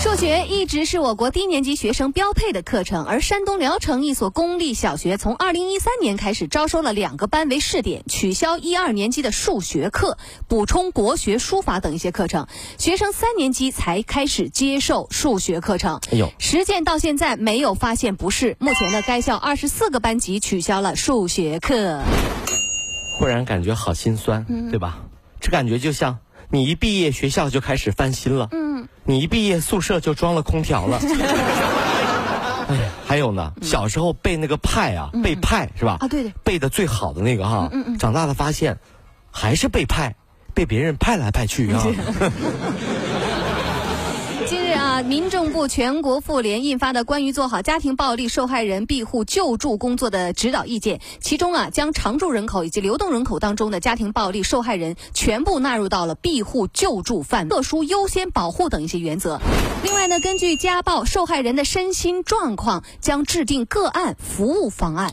数学一直是我国低年级学生标配的课程，而山东聊城一所公立小学从二零一三年开始招收了两个班为试点，取消一二年级的数学课，补充国学、书法等一些课程，学生三年级才开始接受数学课程。哎呦，实践到现在没有发现不适，目前呢，该校二十四个班级取消了数学课。忽然感觉好心酸，对吧？这感觉就像你一毕业学校就开始翻新了，嗯，你一毕业宿舍就装了空调了。哎呀，还有呢，小时候背那个派啊，背派是吧？啊对对背的最好的那个哈，长大了发现还是背派，被别人派来派去啊。近日啊，民政部全国妇联印发的关于做好家庭暴力受害人庇护救助工作的指导意见，其中啊，将常住人口以及流动人口当中的家庭暴力受害人全部纳入到了庇护救助范围，特殊优先保护等一些原则。另外呢，根据家暴受害人的身心状况，将制定个案服务方案。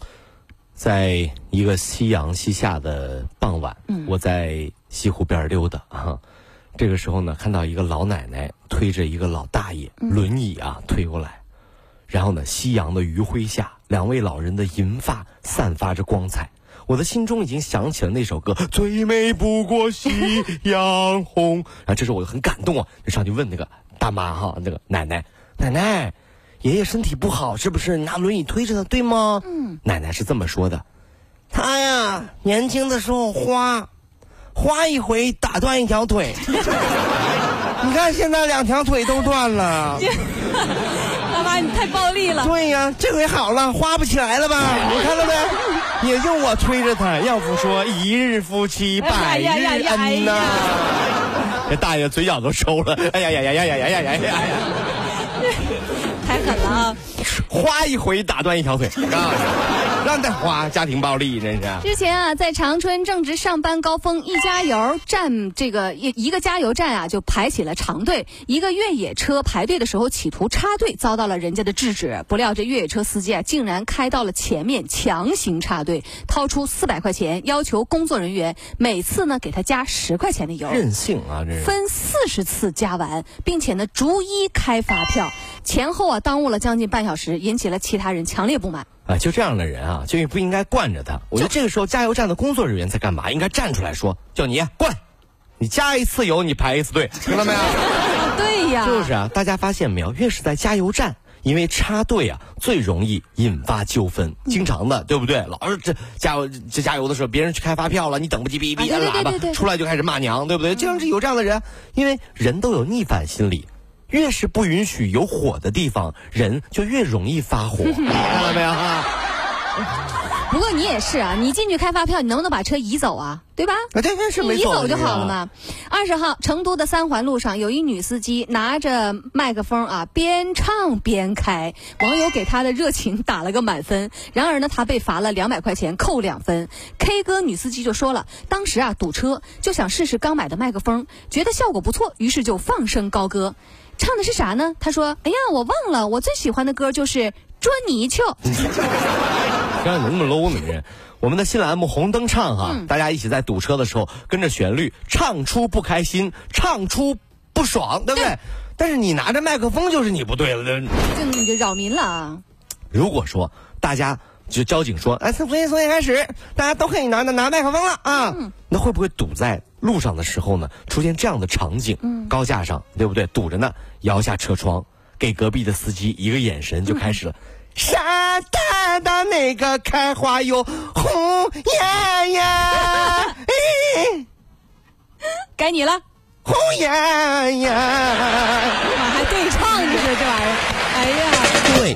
在一个夕阳西下的傍晚，我在西湖边溜达啊。这个时候呢，看到一个老奶奶推着一个老大爷轮椅啊推过来，然后呢，夕阳的余晖下，两位老人的银发散发着光彩，我的心中已经想起了那首歌《最美不过夕阳红》。然后这时候我就很感动啊，就上去问那个大妈哈，那个奶奶，奶奶，爷爷身体不好是不是？拿轮椅推着的对吗？嗯，奶奶是这么说的，他呀，年轻的时候花。花一回打断一条腿，你看现在两条腿都断了。妈妈，你太暴力了。对呀，这回好了，花不起来了吧？你看到没？也就我推着他，要不说一日夫妻百日恩呐。这大爷嘴角都抽了。哎呀呀呀呀呀呀呀呀呀！太狠了啊！花一回打断一条腿啊！让他花家庭暴力，真是。之前啊，在长春正值上班高峰，一加油站这个一一个加油站啊，就排起了长队。一个越野车排队的时候企图插队，遭到了人家的制止。不料这越野车司机啊，竟然开到了前面强行插队，掏出四百块钱，要求工作人员每次呢给他加十块钱的油。任性啊！这是分四十次加完，并且呢逐一开发票，前后啊耽误了将近半小时，引起了其他人强烈不满。啊，就这样的人啊，就不应该惯着他。我觉得这个时候加油站的工作人员在干嘛？应该站出来说：“叫你过来，你加一次油，你排一次队，听到没有？” 对呀，就是啊。大家发现没有？越是在加油站，因为插队啊，最容易引发纠纷，经常的，对不对？老是这加油这加油的时候，别人去开发票了，你等不及，哔哔哔按喇叭，出来就开始骂娘，对不对？经常是有这样的人，因为人都有逆反心理。越是不允许有火的地方，人就越容易发火，看到没有啊？不过你也是啊，你进去开发票，你能不能把车移走啊？对吧？啊，对，是没错。移走就好了嘛。二十号，成都的三环路上有一女司机拿着麦克风啊，边唱边开，网友给她的热情打了个满分。然而呢，她被罚了两百块钱，扣两分。K 歌女司机就说了，当时啊堵车，就想试试刚买的麦克风，觉得效果不错，于是就放声高歌。唱的是啥呢？他说：“哎呀，我忘了，我最喜欢的歌就是《捉泥鳅》。”看你那么 low 呢，你！我们的新栏目《红灯唱》哈，大家一起在堵车的时候跟着旋律唱出不开心，唱出不爽，对不对？但是你拿着麦克风就是你不对了，这你就扰民了啊！如果说大家就交警说：“哎，从从从现在开始，大家都可以拿拿拿麦克风了啊！”那会不会堵在？路上的时候呢，出现这样的场景，高架上对不对？堵着呢，摇下车窗，给隔壁的司机一个眼神，就开始了。沙滩的那个开花哟，红艳艳，该你了，红艳艳。还对唱，这是这玩意儿，哎呀。对。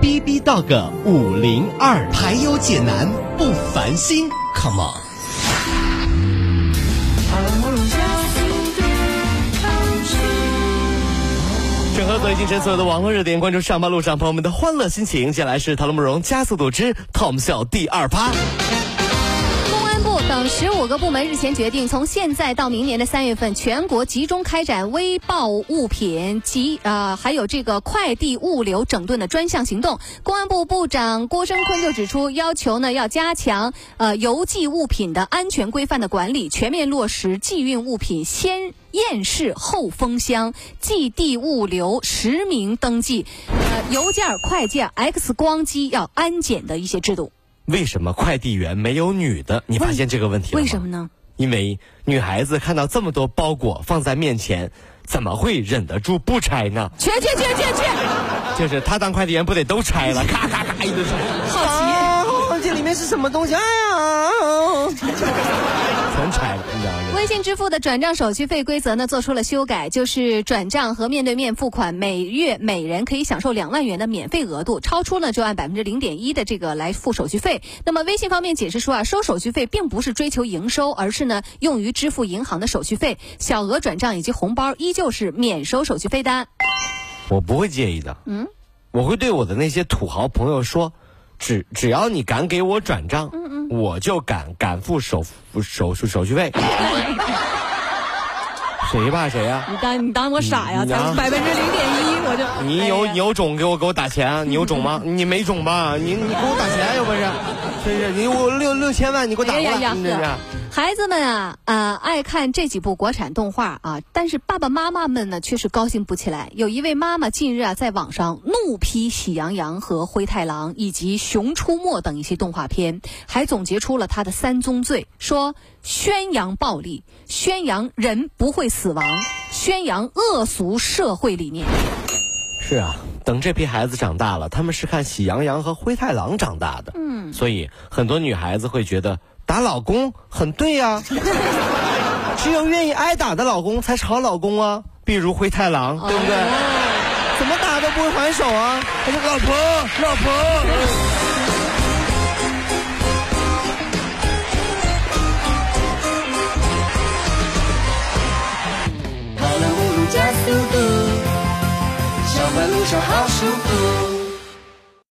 B B Dog 五零二，排忧解难不烦心，Come on。整合最近神所有的网络热点，关注上班路上朋友们的欢乐心情。接下来是《塔罗慕容加速度之 Tom 秀》第二趴。部等十五个部门日前决定，从现在到明年的三月份，全国集中开展微爆物品及呃还有这个快递物流整顿的专项行动。公安部部长郭声琨就指出，要求呢要加强呃邮寄物品的安全规范的管理，全面落实寄运物品先。验视后封箱，寄递物流实名登记，呃，邮件、快件、X 光机要安检的一些制度。为什么快递员没有女的？你发现这个问题了吗？为什么呢？因为女孩子看到这么多包裹放在面前，怎么会忍得住不拆呢？去去去去去！就是他当快递员不得都拆了，咔咔咔一顿拆。好奇，啊，这里面是什么东西？哎呀，全拆了，你知道吗？微信支付的转账手续费规则呢做出了修改，就是转账和面对面付款，每月每人可以享受两万元的免费额度，超出呢就按百分之零点一的这个来付手续费。那么微信方面解释说啊，收手续费并不是追求营收，而是呢用于支付银行的手续费，小额转账以及红包依旧是免收手续费的。我不会介意的。嗯，我会对我的那些土豪朋友说，只只要你敢给我转账，嗯嗯，我就敢敢付手手手手续费。谁怕谁呀、你当你当我傻呀？百分之零点一，我就你有哎你有种给我给我打钱，你有种吗？你没种吧？你你给我打钱有本事，真是你我六六千万你给我打过来，哎呀呀你这是。孩子们啊，呃，爱看这几部国产动画啊，但是爸爸妈妈们呢却是高兴不起来。有一位妈妈近日啊，在网上怒批《喜羊羊》和《灰太狼》以及《熊出没》等一些动画片，还总结出了他的三宗罪，说宣扬暴力，宣扬人不会死亡，宣扬恶俗社会理念。是啊，等这批孩子长大了，他们是看《喜羊羊》和《灰太狼》长大的。嗯，所以很多女孩子会觉得打老公很对呀、只有愿意挨打的老公才是好老公啊。比如灰太狼，对不对？怎么打都不会还手啊！他说：“老婆，老婆。”